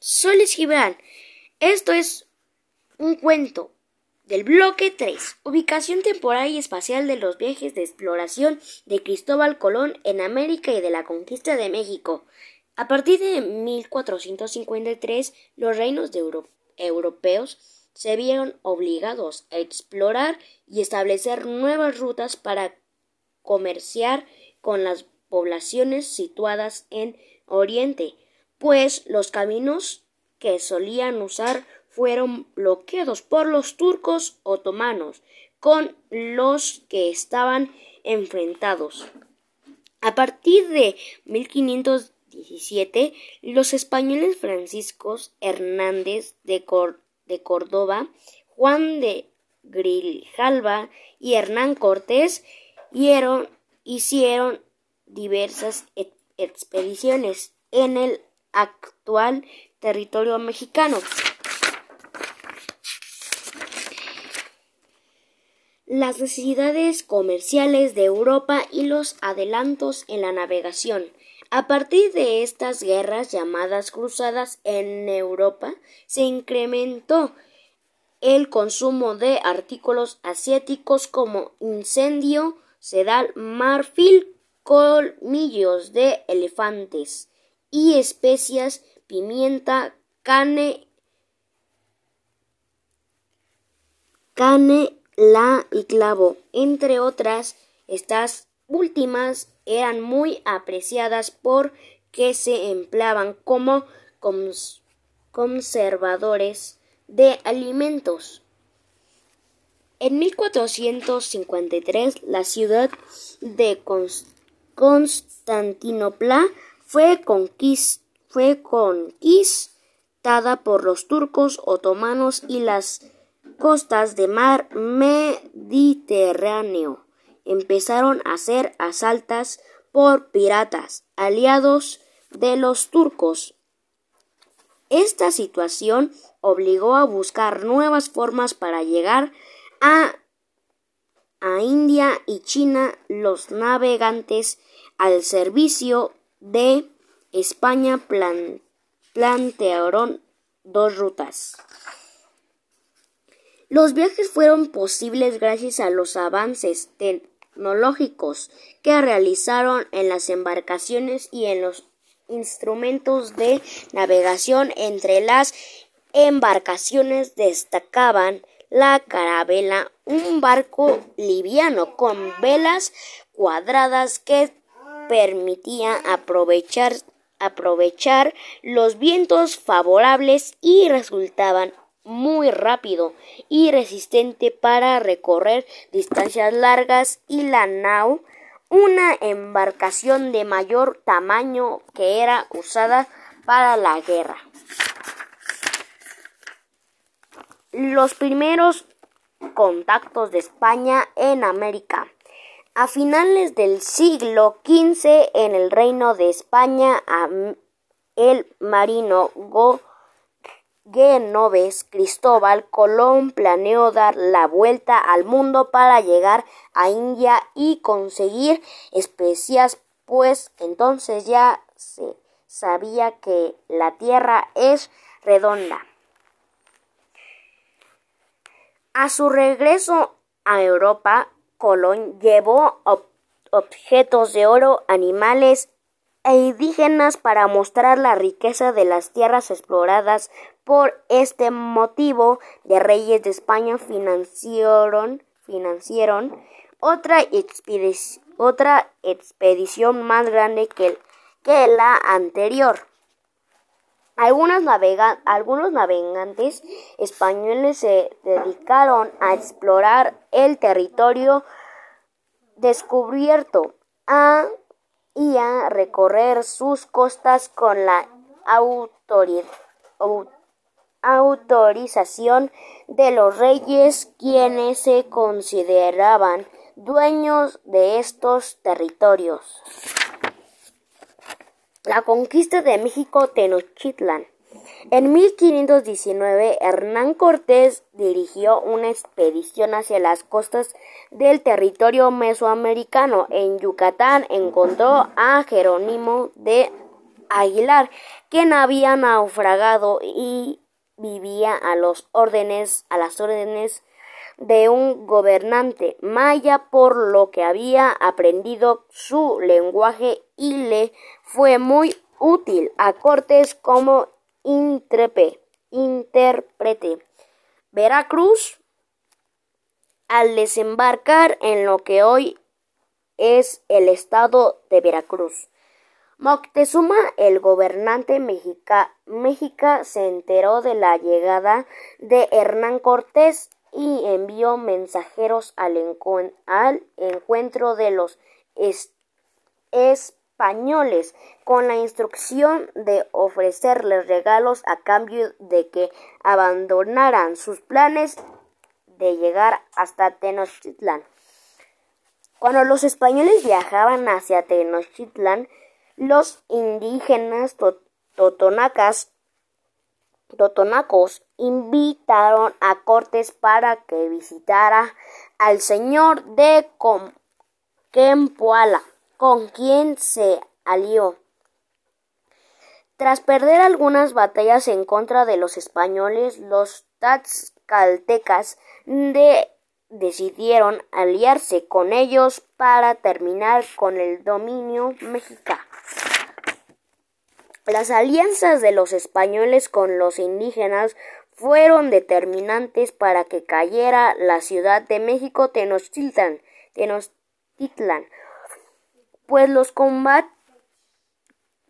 Soles Gibran. Esto es un cuento del bloque 3. Ubicación temporal y espacial de los viajes de exploración de Cristóbal Colón en América y de la conquista de México. A partir de 1453, los reinos de europeos se vieron obligados a explorar y establecer nuevas rutas para comerciar con las poblaciones situadas en Oriente, pues los caminos que solían usar fueron bloqueados por los turcos otomanos, con los que estaban enfrentados. A partir de 1517, los españoles Franciscos Hernández de, de Córdoba, Juan de Grijalva y Hernán Cortés hicieron diversas expediciones en el actual territorio mexicano. Las necesidades comerciales de Europa y los adelantos en la navegación. A partir de estas guerras llamadas cruzadas en Europa, se incrementó el consumo de artículos asiáticos como incendio, sedal, marfil, colmillos de elefantes y especias, pimienta, cane, canela y clavo, entre otras. Estas últimas eran muy apreciadas porque se empleaban como conservadores de alimentos. En 1453 la ciudad de Constantinopla fue, conquistada por los turcos otomanos y las costas del mar Mediterráneo empezaron a ser asaltas por piratas aliados de los turcos. Esta situación obligó a buscar nuevas formas para llegar a, a India y China. Los navegantes al servicio de España plantearon dos rutas. Los viajes fueron posibles gracias a los avances tecnológicos que realizaron en las embarcaciones y en los instrumentos de navegación. Entre las embarcaciones destacaban la carabela, un barco liviano con velas cuadradas que permitía aprovechar, aprovechar los vientos favorables y resultaban muy rápido y resistente para recorrer distancias largas y la nao una embarcación de mayor tamaño que era usada para la guerra. Los primeros contactos de España en América. A finales del siglo XV, en el Reino de España, el marino Genoves Cristóbal Colón planeó dar la vuelta al mundo para llegar a India y conseguir especias, pues entonces ya se sabía que la Tierra es redonda. A su regreso a Europa, Colón llevó objetos de oro, animales e indígenas para mostrar la riqueza de las tierras exploradas. Por este motivo, de reyes de España financiaron, otra, otra expedición más grande que la anterior. Algunos, navegantes españoles se dedicaron a explorar el territorio descubierto y a recorrer sus costas con la autorización de los reyes quienes se consideraban dueños de estos territorios. La conquista de México Tenochtitlan. En 1519, Hernán Cortés dirigió una expedición hacia las costas del territorio mesoamericano. En Yucatán encontró a Jerónimo de Aguilar, quien había naufragado y vivía a los órdenes, a las órdenes de un gobernante maya por lo que había aprendido su lenguaje y le fue muy útil a Cortés como intérprete. Veracruz, al desembarcar en lo que hoy es el estado de Veracruz. Moctezuma, el gobernante mexica, se enteró de la llegada de Hernán Cortés y envió mensajeros al, encuentro de los españoles con la instrucción de ofrecerles regalos a cambio de que abandonaran sus planes de llegar hasta Tenochtitlan. Cuando los españoles viajaban hacia Tenochtitlan, los indígenas totonacas, totonacos invitaron a Cortés para que visitara al señor de Kempoala, con quien se alió. Tras perder algunas batallas en contra de los españoles, los tlaxcaltecas de decidieron aliarse con ellos para terminar con el dominio mexicano. Las alianzas de los españoles con los indígenas fueron determinantes para que cayera la ciudad de México Tenochtitlan, pues los combat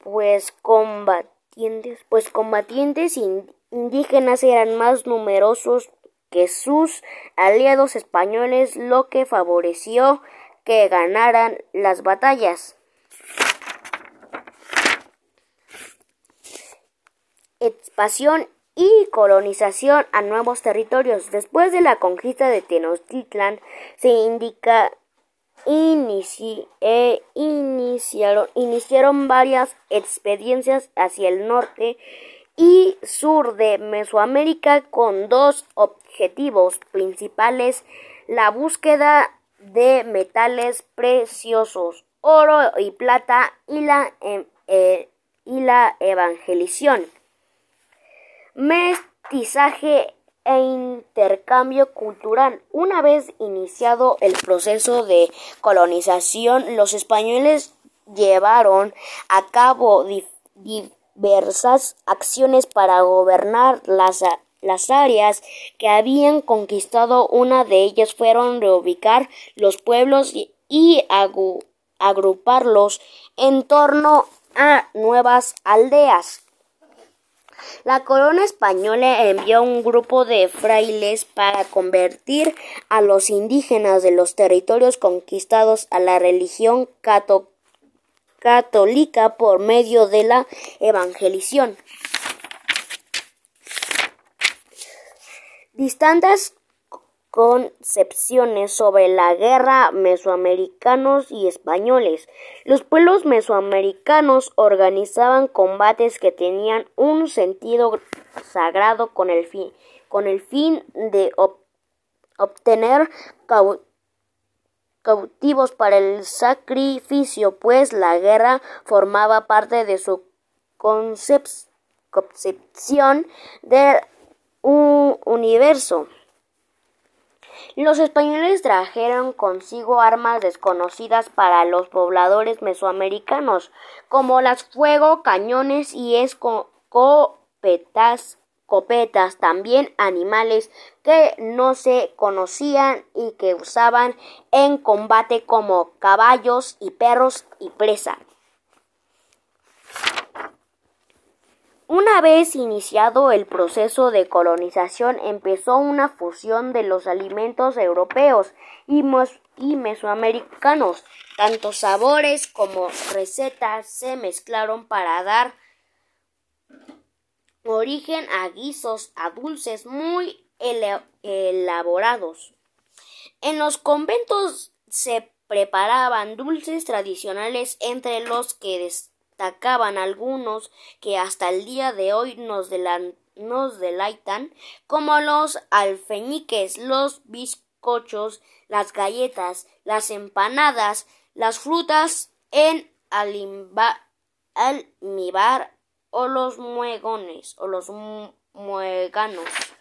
pues combatientes pues combatientes indígenas eran más numerosos que sus aliados españoles, lo que favoreció que ganaran las batallas. Expansión y colonización a nuevos territorios. Después de la conquista de Tenochtitlan, se indica e iniciaron, iniciaron varias experiencias hacia el norte y sur de Mesoamérica con dos objetivos principales, la búsqueda de metales preciosos, oro y plata y la, em, eh, y la evangelización. Mestizaje e intercambio cultural. Una vez iniciado el proceso de colonización, los españoles llevaron a cabo diversas acciones para gobernar las, las áreas que habían conquistado. Una de ellas fueron reubicar los pueblos y, y agruparlos en torno a nuevas aldeas. La corona española envió un grupo de frailes para convertir a los indígenas de los territorios conquistados a la religión católica por medio de la evangelización. Distintas concepciones sobre la guerra mesoamericanos y españoles. Los pueblos mesoamericanos organizaban combates que tenían un sentido sagrado con el fin, con el fin de obtener cautivos para el sacrificio, pues la guerra formaba parte de su concepción del universo. Los españoles trajeron consigo armas desconocidas para los pobladores mesoamericanos, como las fuego, cañones y escopetas, copetas, también animales que no se conocían y que usaban en combate como caballos y perros y presa. Una vez iniciado el proceso de colonización, empezó una fusión de los alimentos europeos y, mesoamericanos. Tanto sabores como recetas se mezclaron para dar origen a guisos, a dulces muy elaborados. En los conventos se preparaban dulces tradicionales entre los que destacaban algunos que hasta el día de hoy nos, nos delaitan, como los alfeñiques, los bizcochos, las galletas, las empanadas, las frutas en almíbar o los muegones o los mueganos.